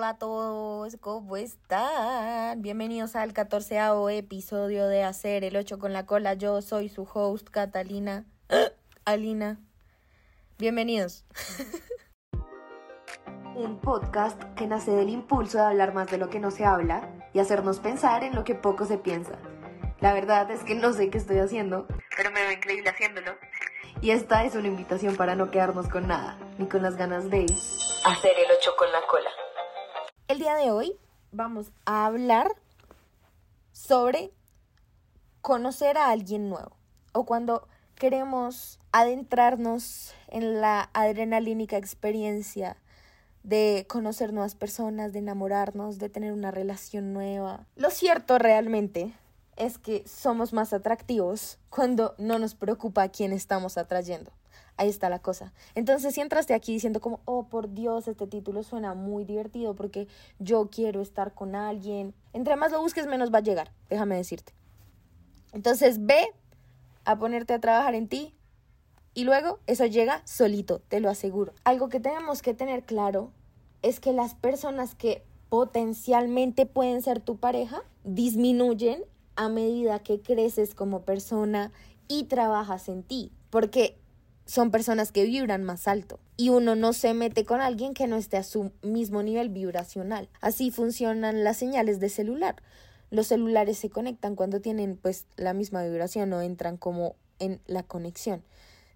Hola a todos, ¿cómo están? Bienvenidos al 14 episodio de Hacer el 8 con la cola. Yo soy su host, Catalina. Alina. Bienvenidos. Un podcast que nace del impulso de hablar más de lo que no se habla y hacernos pensar en lo que poco se piensa. La verdad es que no sé qué estoy haciendo, pero me veo increíble haciéndolo. Y esta es una invitación para no quedarnos con nada, ni con las ganas de hacer el 8 con la cola. Día de hoy vamos a hablar sobre conocer a alguien nuevo o cuando queremos adentrarnos en la adrenalínica experiencia de conocer nuevas personas, de enamorarnos, de tener una relación nueva. Lo cierto realmente es que somos más atractivos cuando no nos preocupa a quién estamos atrayendo. Ahí está la cosa. Entonces, si entraste aquí diciendo como, oh, por Dios, este título suena muy divertido porque yo quiero estar con alguien, entre más lo busques, menos va a llegar, déjame decirte. Entonces, ve a ponerte a trabajar en ti y luego eso llega solito, te lo aseguro. Algo que tenemos que tener claro es que las personas que potencialmente pueden ser tu pareja disminuyen a medida que creces como persona y trabajas en ti, porque son personas que vibran más alto y uno no se mete con alguien que no esté a su mismo nivel vibracional. Así funcionan las señales de celular. Los celulares se conectan cuando tienen pues la misma vibración o entran como en la conexión.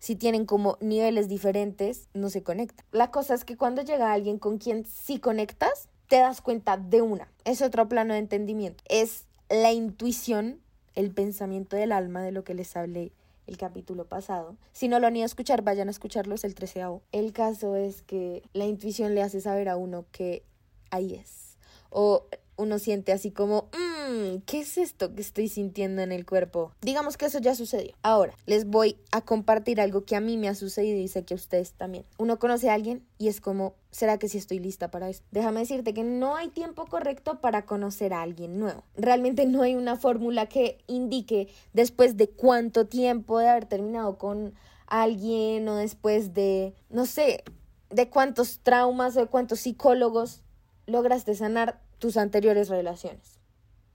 Si tienen como niveles diferentes, no se conectan. La cosa es que cuando llega alguien con quien sí conectas, te das cuenta de una. Es otro plano de entendimiento. Es la intuición, el pensamiento del alma de lo que les hablé el capítulo pasado. Si no lo han ido a escuchar, vayan a escucharlos el treceavo. El caso es que la intuición le hace saber a uno que ahí es. O uno siente así como, mmm, ¿qué es esto que estoy sintiendo en el cuerpo? Digamos que eso ya sucedió. Ahora, les voy a compartir algo que a mí me ha sucedido y sé que a ustedes también. Uno conoce a alguien y es como, ¿será que sí estoy lista para esto? Déjame decirte que no hay tiempo correcto para conocer a alguien nuevo. Realmente no hay una fórmula que indique después de cuánto tiempo de haber terminado con alguien o después de, no sé, de cuántos traumas o de cuántos psicólogos lograste sanar tus anteriores relaciones.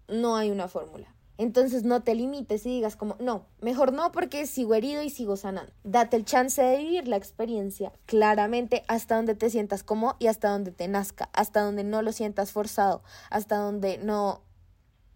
No hay una fórmula. Entonces no te limites y digas como, no, mejor no porque sigo herido y sigo sanando. Date el chance de vivir la experiencia claramente hasta donde te sientas como y hasta donde te nazca, hasta donde no lo sientas forzado, hasta donde no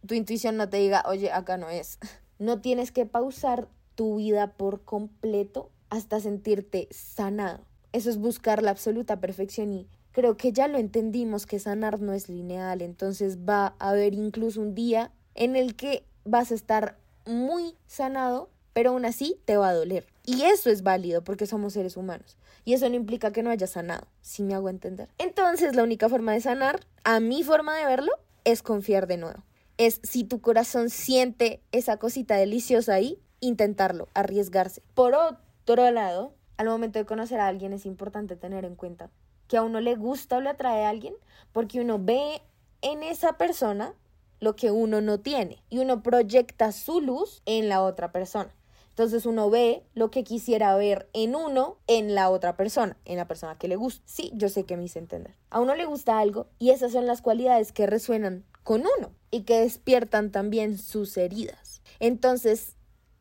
tu intuición no te diga, oye, acá no es. No tienes que pausar tu vida por completo hasta sentirte sanado. Eso es buscar la absoluta perfección y creo que ya lo entendimos que sanar no es lineal, entonces va a haber incluso un día en el que vas a estar muy sanado, pero aún así te va a doler. Y eso es válido porque somos seres humanos. Y eso no implica que no hayas sanado, si me hago entender. Entonces la única forma de sanar, a mi forma de verlo, es confiar de nuevo. Es si tu corazón siente esa cosita deliciosa ahí, intentarlo, arriesgarse. Por otro lado, al momento de conocer a alguien es importante tener en cuenta que a uno le gusta o le atrae a alguien porque uno ve en esa persona lo que uno no tiene y uno proyecta su luz en la otra persona. Entonces uno ve lo que quisiera ver en uno, en la otra persona, en la persona que le gusta. Sí, yo sé que me hice entender. A uno le gusta algo y esas son las cualidades que resuenan con uno y que despiertan también sus heridas. Entonces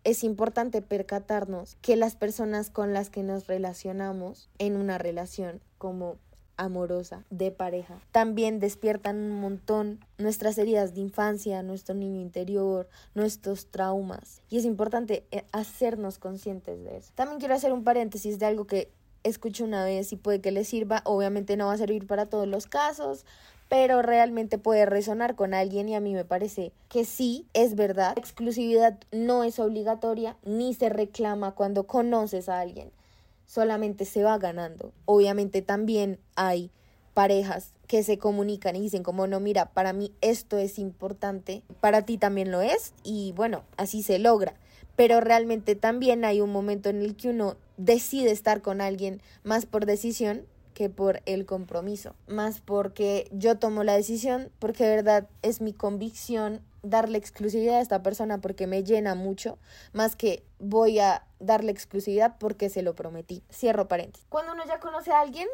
es importante percatarnos que las personas con las que nos relacionamos en una relación como amorosa, de pareja. También despiertan un montón nuestras heridas de infancia, nuestro niño interior, nuestros traumas. Y es importante eh, hacernos conscientes de eso. También quiero hacer un paréntesis de algo que escucho una vez y puede que le sirva. Obviamente no va a servir para todos los casos, pero realmente puede resonar con alguien y a mí me parece que sí, es verdad. Exclusividad no es obligatoria ni se reclama cuando conoces a alguien, solamente se va ganando. Obviamente también hay parejas que se comunican y dicen como no, mira, para mí esto es importante, para ti también lo es y bueno, así se logra. Pero realmente también hay un momento en el que uno decide estar con alguien más por decisión que por el compromiso, más porque yo tomo la decisión, porque de verdad es mi convicción darle exclusividad a esta persona porque me llena mucho, más que voy a darle exclusividad porque se lo prometí. Cierro paréntesis. Cuando uno ya conoce a alguien,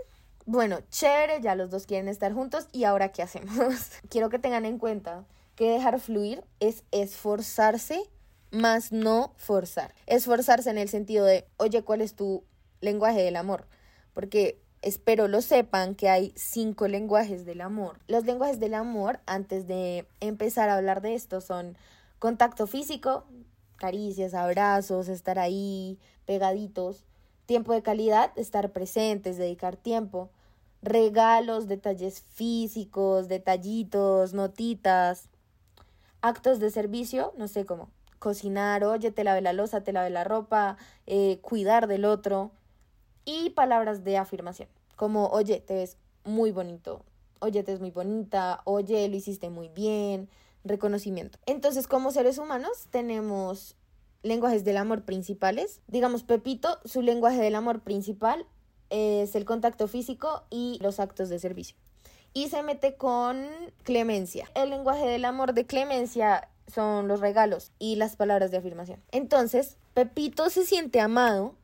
bueno, chévere, ya los dos quieren estar juntos y ahora ¿qué hacemos? Quiero que tengan en cuenta que dejar fluir es esforzarse más no forzar. Esforzarse en el sentido de, oye, ¿cuál es tu lenguaje del amor? Porque espero lo sepan que hay cinco lenguajes del amor. Los lenguajes del amor, antes de empezar a hablar de esto, son contacto físico, caricias, abrazos, estar ahí pegaditos, tiempo de calidad, estar presentes, dedicar tiempo, regalos, detalles físicos, detallitos, notitas, actos de servicio, no sé cómo, cocinar, oye, te lave la losa, te lave la ropa, eh, cuidar del otro y palabras de afirmación, como, oye, te ves muy bonito, oye, te ves muy bonita, oye, lo hiciste muy bien, reconocimiento. Entonces, como seres humanos, tenemos lenguajes del amor principales. Digamos, Pepito, su lenguaje del amor principal es el contacto físico y los actos de servicio. Y se mete con Clemencia. El lenguaje del amor de Clemencia son los regalos y las palabras de afirmación. Entonces, Pepito se siente amado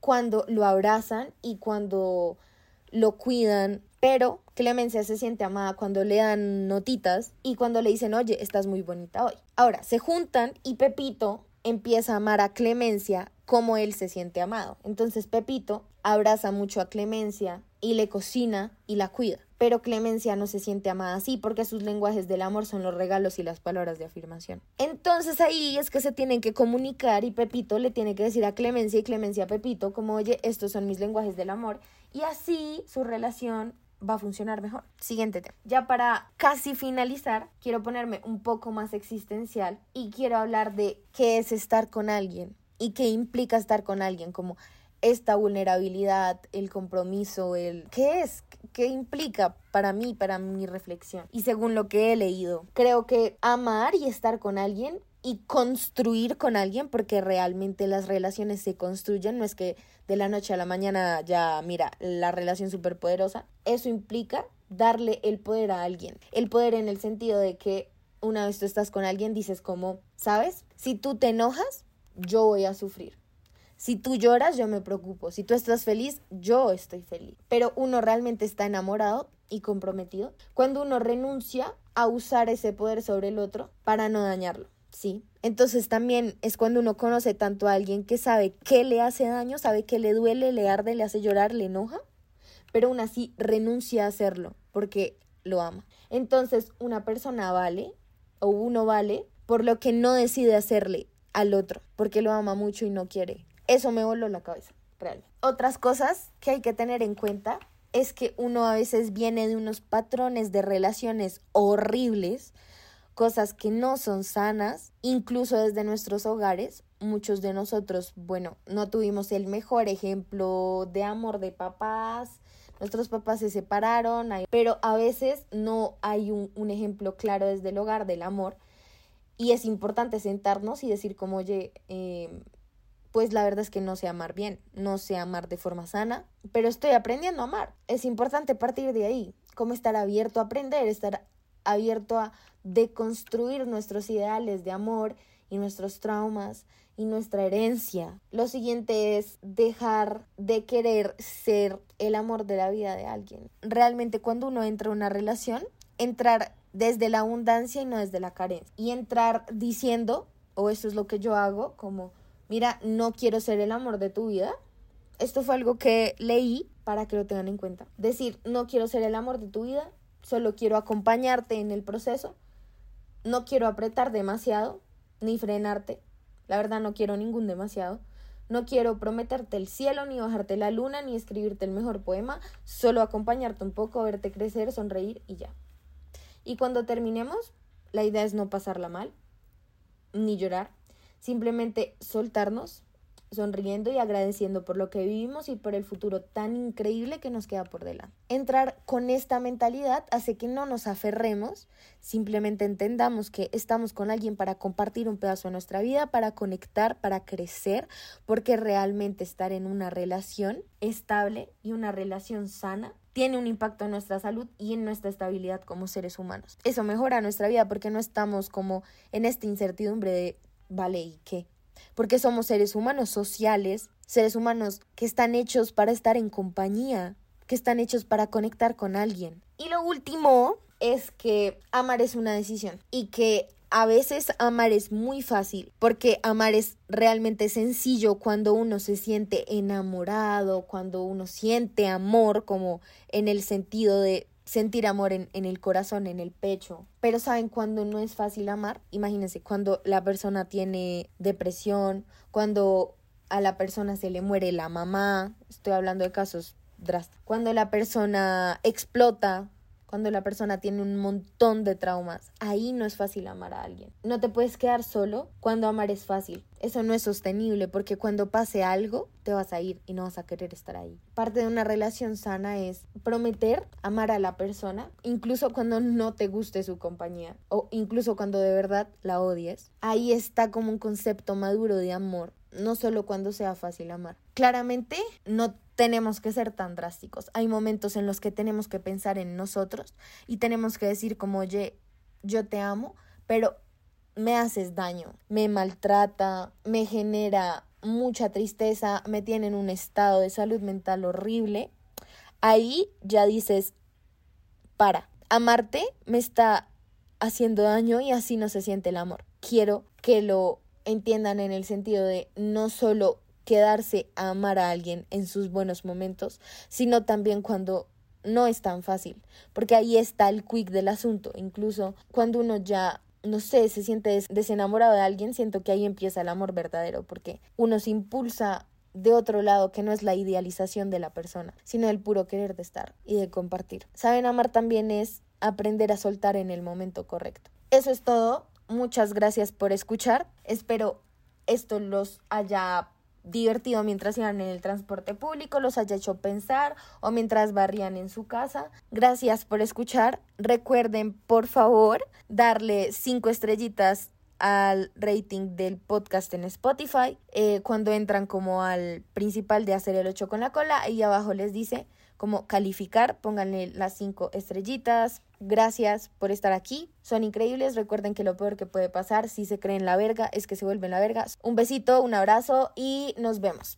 cuando lo abrazan y cuando lo cuidan, pero Clemencia se siente amada cuando le dan notitas y cuando le dicen, oye, estás muy bonita hoy. Ahora, se juntan y Pepito empieza a amar a Clemencia como él se siente amado. Entonces Pepito abraza mucho a Clemencia y le cocina y la cuida. Pero Clemencia no se siente amada así porque sus lenguajes del amor son los regalos y las palabras de afirmación. Entonces ahí es que se tienen que comunicar y Pepito le tiene que decir a Clemencia y Clemencia a Pepito como, oye, estos son mis lenguajes del amor. Y así su relación va a funcionar mejor. Siguiente tema. Ya para casi finalizar, quiero ponerme un poco más existencial y quiero hablar de qué es estar con alguien y qué implica estar con alguien, como esta vulnerabilidad, el compromiso, el qué es, qué implica para mí, para mi reflexión. Y según lo que he leído, creo que amar y estar con alguien y construir con alguien, porque realmente las relaciones se construyen, no es que de la noche a la mañana ya, mira, la relación súper poderosa, eso implica darle el poder a alguien. El poder en el sentido de que una vez tú estás con alguien, dices como, ¿sabes? Si tú te enojas, yo voy a sufrir. Si tú lloras, yo me preocupo. Si tú estás feliz, yo estoy feliz. Pero uno realmente está enamorado y comprometido cuando uno renuncia a usar ese poder sobre el otro para no dañarlo. Sí. Entonces también es cuando uno conoce tanto a alguien que sabe qué le hace daño, sabe que le duele, le arde, le hace llorar, le enoja, pero aún así renuncia a hacerlo porque lo ama. Entonces una persona vale o uno vale por lo que no decide hacerle al otro, porque lo ama mucho y no quiere. Eso me voló la cabeza, realmente. Otras cosas que hay que tener en cuenta es que uno a veces viene de unos patrones de relaciones horribles cosas que no son sanas, incluso desde nuestros hogares. Muchos de nosotros, bueno, no tuvimos el mejor ejemplo de amor de papás, nuestros papás se separaron, pero a veces no hay un, ejemplo claro desde el hogar del amor y es importante sentarnos y decir como, oye, em, pues la verdad es que no sé amar bien, no sé amar de forma sana, pero estoy aprendiendo a amar. Es importante partir de ahí, como estar abierto a aprender, estar abierto a deconstruir nuestros ideales de amor y nuestros traumas y nuestra herencia. Lo siguiente es dejar de querer ser el amor de la vida de alguien. Realmente cuando uno entra en una relación, entrar desde la abundancia y no desde la carencia. Y entrar diciendo, o eso es lo que yo hago, como, mira, no quiero ser el amor de tu vida. Esto fue algo que leí para que lo tengan en cuenta. Decir, no quiero ser el amor de tu vida, solo quiero acompañarte en el proceso. No quiero apretar demasiado, ni frenarte. La verdad no quiero ningún demasiado. No quiero prometerte el cielo, ni bajarte la luna, ni escribirte el mejor poema, solo acompañarte un poco, verte crecer, sonreír y ya. Y cuando terminemos, la idea es no pasarla mal, ni llorar, simplemente soltarnos, sonriendo y agradeciendo por lo que vivimos y por el futuro tan increíble que nos queda por delante. Entrar con esta mentalidad hace que no nos aferremos, simplemente entendamos que estamos con alguien para compartir un pedazo de nuestra vida, para conectar, para crecer, porque realmente estar en una relación estable y una relación sana tiene un impacto en nuestra salud y en nuestra estabilidad como seres humanos. Eso mejora nuestra vida porque no estamos como en esta incertidumbre de, vale, ¿y qué? porque somos seres humanos sociales, seres humanos que están hechos para estar en compañía, que están hechos para conectar con alguien. Y lo último es que amar es una decisión y que a veces amar es muy fácil porque amar es realmente sencillo cuando uno se siente enamorado, cuando uno siente amor como en el sentido de sentir amor en, en, el corazón, en el pecho. Pero saben, cuando no es fácil amar, imagínense, cuando la persona tiene depresión, cuando a la persona se le muere la mamá, estoy hablando de casos drásticos, cuando la persona explota cuando la persona tiene un montón de traumas, ahí no es fácil amar a alguien. No te puedes quedar solo cuando amar es fácil. Eso no es sostenible porque cuando pase algo te vas a ir y no vas a querer estar ahí. Parte de una relación sana es prometer amar a la persona, incluso cuando no te guste su compañía o incluso cuando de verdad la odies. Ahí está como un concepto maduro de amor, no solo cuando sea fácil amar. Claramente no tenemos que ser tan drásticos. Hay momentos en los que tenemos que pensar en nosotros y tenemos que decir como, oye, yo te amo, pero me haces daño, me maltrata, me genera mucha tristeza, me tiene en un estado de salud mental horrible. Ahí ya dices, para, amarte me está haciendo daño y así no se siente el amor. Quiero que lo entiendan en el sentido de no solo quedarse a amar a alguien en sus buenos momentos, sino también cuando no es tan fácil, porque ahí está el quick del asunto, incluso cuando uno ya no sé, se siente desenamorado de alguien, siento que ahí empieza el amor verdadero, porque uno se impulsa de otro lado que no es la idealización de la persona, sino el puro querer de estar y de compartir. Saben, amar también es aprender a soltar en el momento correcto. Eso es todo. Muchas gracias por escuchar. Espero esto los haya divertido mientras iban en el transporte público, los haya hecho pensar o mientras barrían en su casa. Gracias por escuchar. Recuerden, por favor, darle cinco estrellitas al rating del podcast en Spotify. Eh, cuando entran como al principal de hacer el 8 con la cola, ahí abajo les dice como calificar, pónganle las cinco estrellitas. Gracias por estar aquí. Son increíbles. Recuerden que lo peor que puede pasar si se creen la verga es que se vuelven la verga. Un besito, un abrazo y nos vemos.